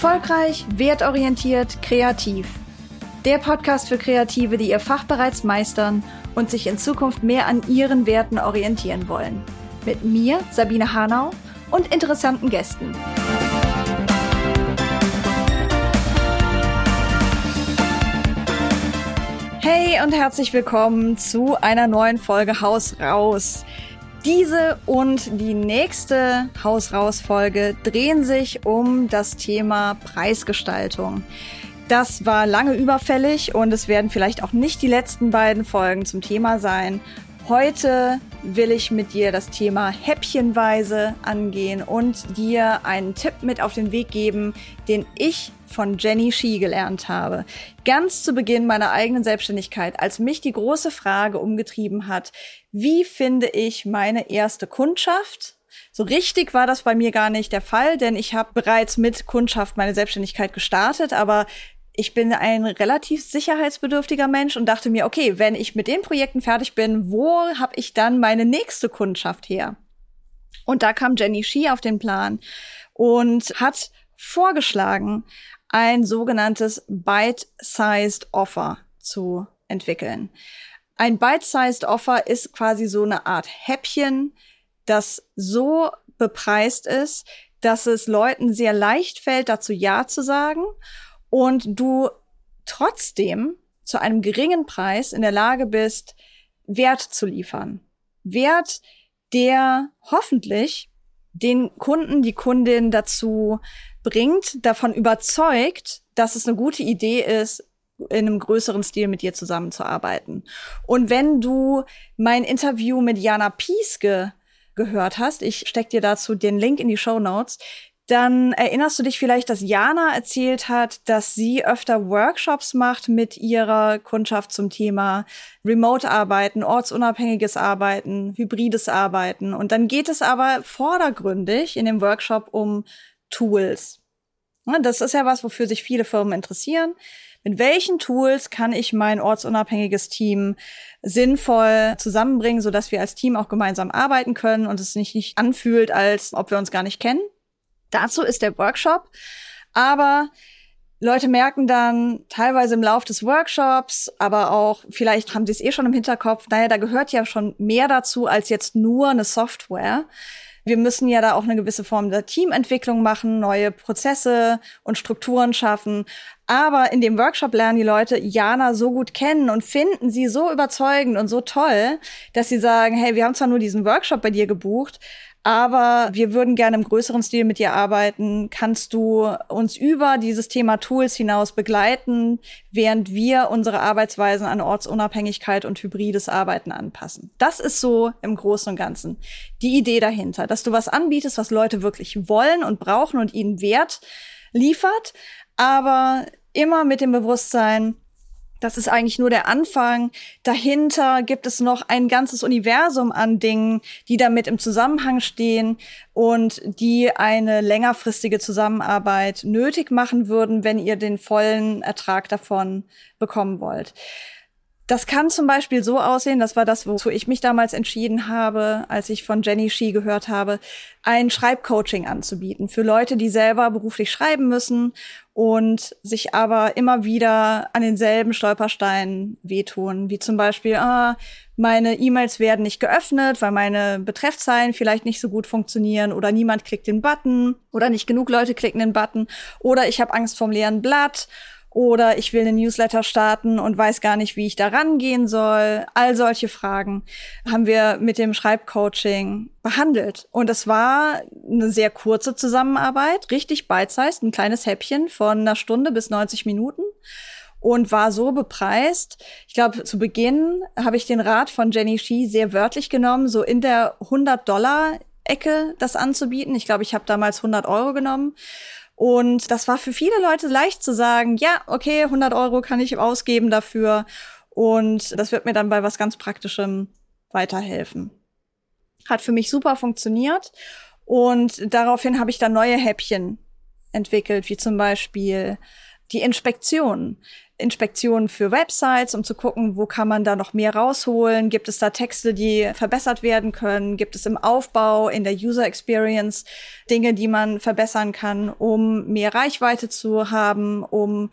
Erfolgreich, wertorientiert, kreativ. Der Podcast für Kreative, die ihr Fach bereits meistern und sich in Zukunft mehr an ihren Werten orientieren wollen. Mit mir, Sabine Hanau, und interessanten Gästen. Hey und herzlich willkommen zu einer neuen Folge Haus raus. Diese und die nächste Haus raus Folge drehen sich um das Thema Preisgestaltung. Das war lange überfällig und es werden vielleicht auch nicht die letzten beiden Folgen zum Thema sein. Heute will ich mit dir das Thema häppchenweise angehen und dir einen Tipp mit auf den Weg geben, den ich von Jenny Shi gelernt habe. Ganz zu Beginn meiner eigenen Selbstständigkeit, als mich die große Frage umgetrieben hat, wie finde ich meine erste Kundschaft? So richtig war das bei mir gar nicht der Fall, denn ich habe bereits mit Kundschaft meine Selbstständigkeit gestartet, aber ich bin ein relativ sicherheitsbedürftiger Mensch und dachte mir, okay, wenn ich mit den Projekten fertig bin, wo habe ich dann meine nächste Kundschaft her? Und da kam Jenny Shi auf den Plan und hat vorgeschlagen, ein sogenanntes Bite-Sized Offer zu entwickeln. Ein Bite-Sized Offer ist quasi so eine Art Häppchen, das so bepreist ist, dass es Leuten sehr leicht fällt, dazu Ja zu sagen und du trotzdem zu einem geringen Preis in der Lage bist, Wert zu liefern. Wert, der hoffentlich den Kunden, die Kundin dazu bringt, davon überzeugt, dass es eine gute Idee ist, in einem größeren Stil mit dir zusammenzuarbeiten. Und wenn du mein Interview mit Jana Pieske gehört hast, ich steck dir dazu den Link in die Show Notes, dann erinnerst du dich vielleicht, dass Jana erzählt hat, dass sie öfter Workshops macht mit ihrer Kundschaft zum Thema Remote-Arbeiten, ortsunabhängiges Arbeiten, hybrides Arbeiten. Und dann geht es aber vordergründig in dem Workshop um Tools. Das ist ja was, wofür sich viele Firmen interessieren. Mit welchen Tools kann ich mein ortsunabhängiges Team sinnvoll zusammenbringen, sodass wir als Team auch gemeinsam arbeiten können und es nicht, nicht anfühlt, als ob wir uns gar nicht kennen? Dazu ist der Workshop. Aber Leute merken dann teilweise im Lauf des Workshops, aber auch vielleicht haben sie es eh schon im Hinterkopf, naja, da gehört ja schon mehr dazu als jetzt nur eine Software. Wir müssen ja da auch eine gewisse Form der Teamentwicklung machen, neue Prozesse und Strukturen schaffen. Aber in dem Workshop lernen die Leute Jana so gut kennen und finden sie so überzeugend und so toll, dass sie sagen, hey, wir haben zwar nur diesen Workshop bei dir gebucht, aber wir würden gerne im größeren Stil mit dir arbeiten. Kannst du uns über dieses Thema Tools hinaus begleiten, während wir unsere Arbeitsweisen an Ortsunabhängigkeit und hybrides Arbeiten anpassen? Das ist so im Großen und Ganzen die Idee dahinter, dass du was anbietest, was Leute wirklich wollen und brauchen und ihnen Wert liefert, aber immer mit dem Bewusstsein, das ist eigentlich nur der Anfang. Dahinter gibt es noch ein ganzes Universum an Dingen, die damit im Zusammenhang stehen und die eine längerfristige Zusammenarbeit nötig machen würden, wenn ihr den vollen Ertrag davon bekommen wollt. Das kann zum Beispiel so aussehen, das war das, wozu ich mich damals entschieden habe, als ich von Jenny Shi gehört habe, ein Schreibcoaching anzubieten für Leute, die selber beruflich schreiben müssen und sich aber immer wieder an denselben Stolpersteinen wehtun, wie zum Beispiel, ah, meine E-Mails werden nicht geöffnet, weil meine Betreffzeilen vielleicht nicht so gut funktionieren oder niemand klickt den Button oder nicht genug Leute klicken den Button oder ich habe Angst vom leeren Blatt oder ich will einen Newsletter starten und weiß gar nicht, wie ich da rangehen soll. All solche Fragen haben wir mit dem Schreibcoaching behandelt. Und es war eine sehr kurze Zusammenarbeit, richtig bite-sized, ein kleines Häppchen von einer Stunde bis 90 Minuten und war so bepreist. Ich glaube, zu Beginn habe ich den Rat von Jenny Shi sehr wörtlich genommen, so in der 100 Dollar Ecke das anzubieten. Ich glaube, ich habe damals 100 Euro genommen und das war für viele Leute leicht zu sagen, ja, okay, 100 Euro kann ich ausgeben dafür. Und das wird mir dann bei was ganz Praktischem weiterhelfen. Hat für mich super funktioniert. Und daraufhin habe ich dann neue Häppchen entwickelt, wie zum Beispiel die Inspektion. Inspektionen für Websites, um zu gucken, wo kann man da noch mehr rausholen? Gibt es da Texte, die verbessert werden können? Gibt es im Aufbau, in der User Experience Dinge, die man verbessern kann, um mehr Reichweite zu haben, um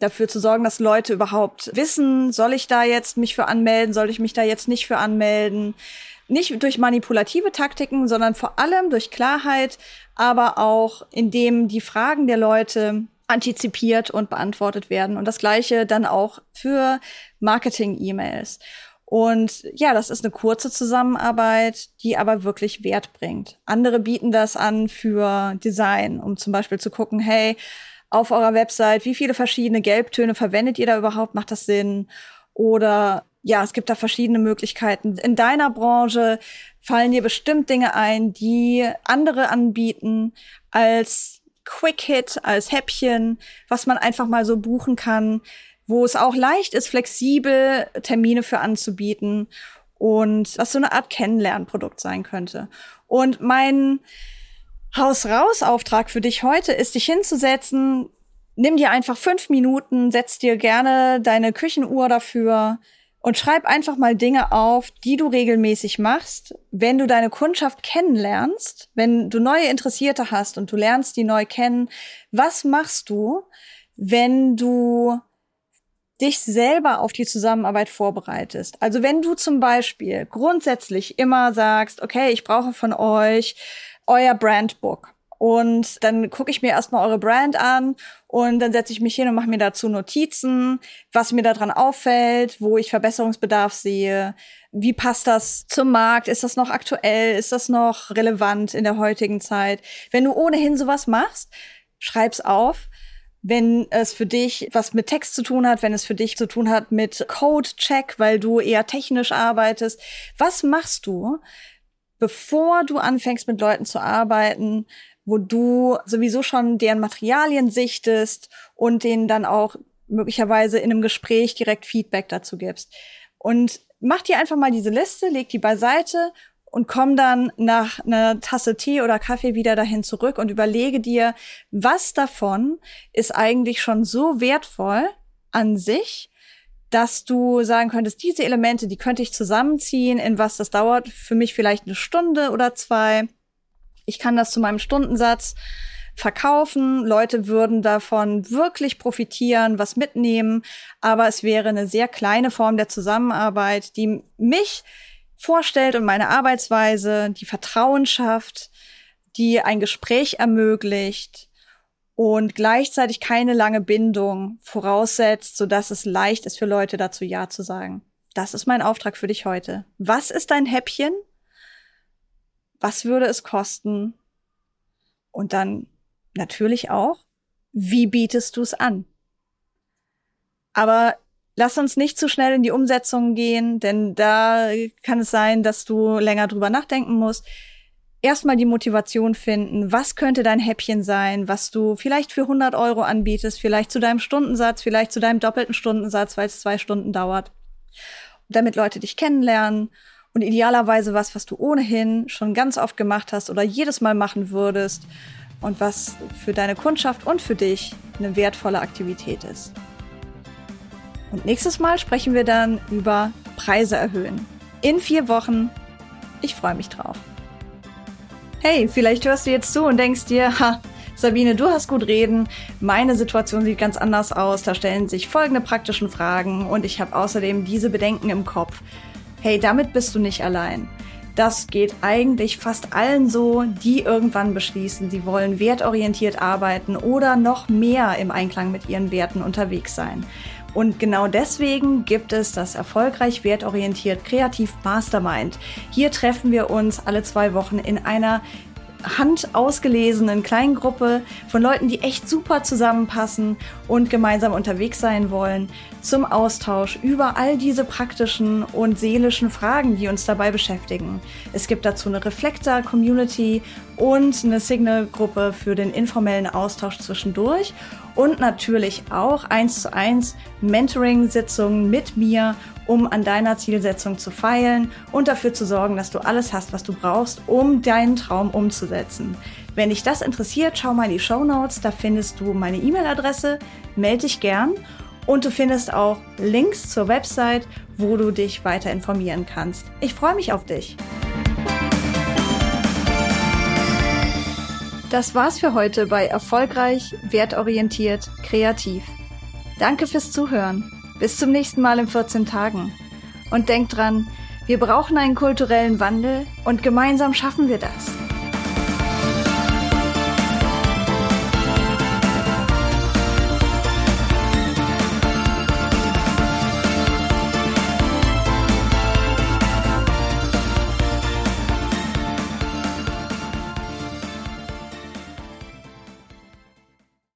dafür zu sorgen, dass Leute überhaupt wissen, soll ich da jetzt mich für anmelden, soll ich mich da jetzt nicht für anmelden? Nicht durch manipulative Taktiken, sondern vor allem durch Klarheit, aber auch indem die Fragen der Leute antizipiert und beantwortet werden. Und das gleiche dann auch für Marketing-E-Mails. Und ja, das ist eine kurze Zusammenarbeit, die aber wirklich Wert bringt. Andere bieten das an für Design, um zum Beispiel zu gucken, hey, auf eurer Website, wie viele verschiedene Gelbtöne verwendet ihr da überhaupt? Macht das Sinn? Oder ja, es gibt da verschiedene Möglichkeiten. In deiner Branche fallen dir bestimmt Dinge ein, die andere anbieten als Quick Hit, als Häppchen, was man einfach mal so buchen kann, wo es auch leicht ist, flexibel Termine für anzubieten und was so eine Art Kennenlernprodukt sein könnte. Und mein Haus raus Auftrag für dich heute ist, dich hinzusetzen. Nimm dir einfach fünf Minuten, setz dir gerne deine Küchenuhr dafür und schreib einfach mal Dinge auf, die du regelmäßig machst, wenn du deine Kundschaft kennenlernst, wenn du neue Interessierte hast und du lernst die neu kennen. Was machst du, wenn du dich selber auf die Zusammenarbeit vorbereitest? Also wenn du zum Beispiel grundsätzlich immer sagst, okay, ich brauche von euch euer Brandbook. Und dann gucke ich mir erstmal eure Brand an und dann setze ich mich hin und mache mir dazu Notizen, was mir daran auffällt, wo ich Verbesserungsbedarf sehe. Wie passt das zum Markt? Ist das noch aktuell? Ist das noch relevant in der heutigen Zeit? Wenn du ohnehin sowas machst, schreib's auf. Wenn es für dich was mit Text zu tun hat, wenn es für dich zu tun hat mit Code-Check, weil du eher technisch arbeitest, was machst du, bevor du anfängst mit Leuten zu arbeiten, wo du sowieso schon deren Materialien sichtest und denen dann auch möglicherweise in einem Gespräch direkt Feedback dazu gibst. Und mach dir einfach mal diese Liste, leg die beiseite und komm dann nach einer Tasse Tee oder Kaffee wieder dahin zurück und überlege dir, was davon ist eigentlich schon so wertvoll an sich, dass du sagen könntest, diese Elemente, die könnte ich zusammenziehen, in was das dauert, für mich vielleicht eine Stunde oder zwei. Ich kann das zu meinem Stundensatz verkaufen. Leute würden davon wirklich profitieren, was mitnehmen. Aber es wäre eine sehr kleine Form der Zusammenarbeit, die mich vorstellt und meine Arbeitsweise, die Vertrauen schafft, die ein Gespräch ermöglicht, und gleichzeitig keine lange Bindung voraussetzt, so dass es leicht ist für Leute dazu Ja zu sagen. Das ist mein Auftrag für dich heute. Was ist dein Häppchen? Was würde es kosten? Und dann natürlich auch, wie bietest du es an? Aber lass uns nicht zu schnell in die Umsetzung gehen, denn da kann es sein, dass du länger drüber nachdenken musst erstmal die Motivation finden, was könnte dein Häppchen sein, was du vielleicht für 100 Euro anbietest, vielleicht zu deinem Stundensatz, vielleicht zu deinem doppelten Stundensatz, weil es zwei Stunden dauert, damit Leute dich kennenlernen und idealerweise was, was du ohnehin schon ganz oft gemacht hast oder jedes Mal machen würdest und was für deine Kundschaft und für dich eine wertvolle Aktivität ist. Und nächstes Mal sprechen wir dann über Preise erhöhen. In vier Wochen. Ich freue mich drauf. Hey, vielleicht hörst du jetzt zu und denkst dir, ha, Sabine, du hast gut reden. Meine Situation sieht ganz anders aus. Da stellen sich folgende praktischen Fragen und ich habe außerdem diese Bedenken im Kopf. Hey, damit bist du nicht allein. Das geht eigentlich fast allen so, die irgendwann beschließen, sie wollen wertorientiert arbeiten oder noch mehr im Einklang mit ihren Werten unterwegs sein. Und genau deswegen gibt es das erfolgreich wertorientiert Kreativ Mastermind. Hier treffen wir uns alle zwei Wochen in einer handausgelesenen kleinen Gruppe von Leuten, die echt super zusammenpassen und gemeinsam unterwegs sein wollen, zum Austausch über all diese praktischen und seelischen Fragen, die uns dabei beschäftigen. Es gibt dazu eine Reflektor-Community und eine Signal-Gruppe für den informellen Austausch zwischendurch und natürlich auch eins zu eins Mentoring-Sitzungen mit mir um an deiner Zielsetzung zu feilen und dafür zu sorgen, dass du alles hast, was du brauchst, um deinen Traum umzusetzen. Wenn dich das interessiert, schau mal in die Show Notes, da findest du meine E-Mail-Adresse, melde dich gern Und du findest auch Links zur Website, wo du dich weiter informieren kannst. Ich freue mich auf dich. Das war's für heute bei Erfolgreich, Wertorientiert, Kreativ. Danke fürs Zuhören. Bis zum nächsten Mal in 14 Tagen. Und denk dran, wir brauchen einen kulturellen Wandel und gemeinsam schaffen wir das.